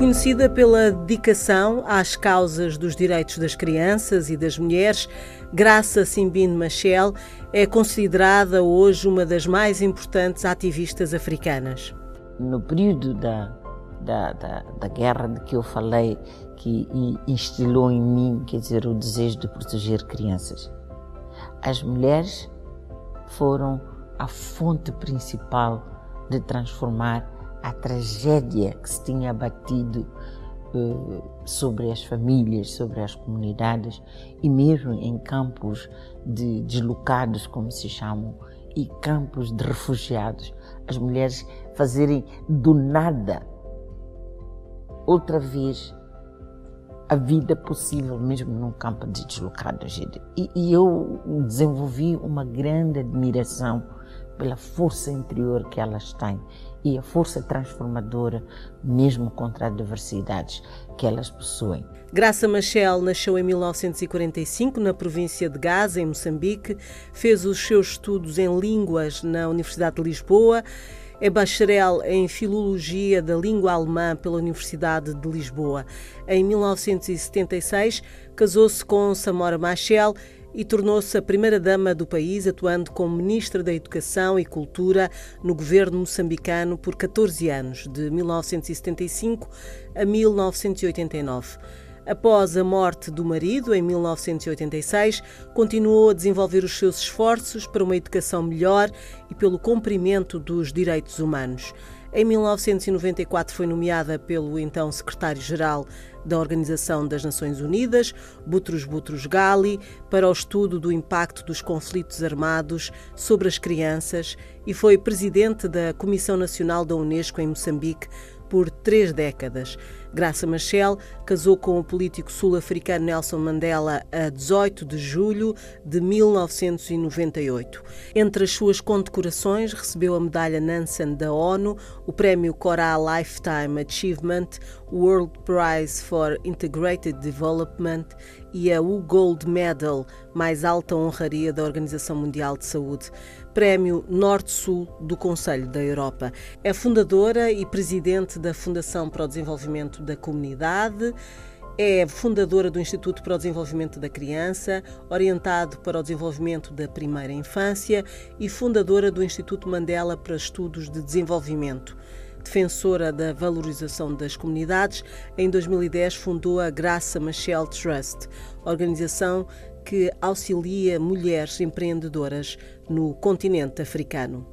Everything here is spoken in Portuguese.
Conhecida pela dedicação às causas dos direitos das crianças e das mulheres, Graça Simbine Machel é considerada hoje uma das mais importantes ativistas africanas. No período da, da, da, da guerra de que eu falei, que instilou em mim, quer dizer, o desejo de proteger crianças, as mulheres foram a fonte principal de transformar a tragédia que se tinha abatido uh, sobre as famílias, sobre as comunidades e mesmo em campos de deslocados, como se chamam, e campos de refugiados. As mulheres fazerem do nada outra vez a vida possível mesmo num campo de deslocados. E, e eu desenvolvi uma grande admiração pela força interior que elas têm e a força transformadora, mesmo contra adversidades que elas possuem. Graça Machel nasceu em 1945 na província de Gaza, em Moçambique. Fez os seus estudos em línguas na Universidade de Lisboa. É bacharel em Filologia da Língua Alemã pela Universidade de Lisboa. Em 1976, casou-se com Samora Machel e tornou-se a primeira-dama do país, atuando como Ministra da Educação e Cultura no governo moçambicano por 14 anos, de 1975 a 1989. Após a morte do marido, em 1986, continuou a desenvolver os seus esforços para uma educação melhor e pelo cumprimento dos direitos humanos. Em 1994 foi nomeada pelo então secretário-geral da Organização das Nações Unidas, Butros Butros Ghali, para o estudo do impacto dos conflitos armados sobre as crianças e foi presidente da Comissão Nacional da Unesco em Moçambique por três décadas. Graça Machel casou com o político sul-africano Nelson Mandela a 18 de julho de 1998. Entre as suas condecorações, recebeu a medalha Nansen da ONU, o prémio Cora Lifetime Achievement, o World Prize for Integrated Development e a U Gold Medal, mais alta honraria da Organização Mundial de Saúde. Prémio Norte-Sul do Conselho da Europa. É fundadora e presidente da Fundação para o Da Comunidade. É fundadora do Instituto para o Desenvolvimento da Criança, orientado para o desenvolvimento da primeira infância e fundadora do Instituto Mandela para Estudos de Desenvolvimento. Defensora da valorização das comunidades, em 2010 fundou a Graça Machel Trust, organização que auxilia mulheres empreendedoras no continente africano.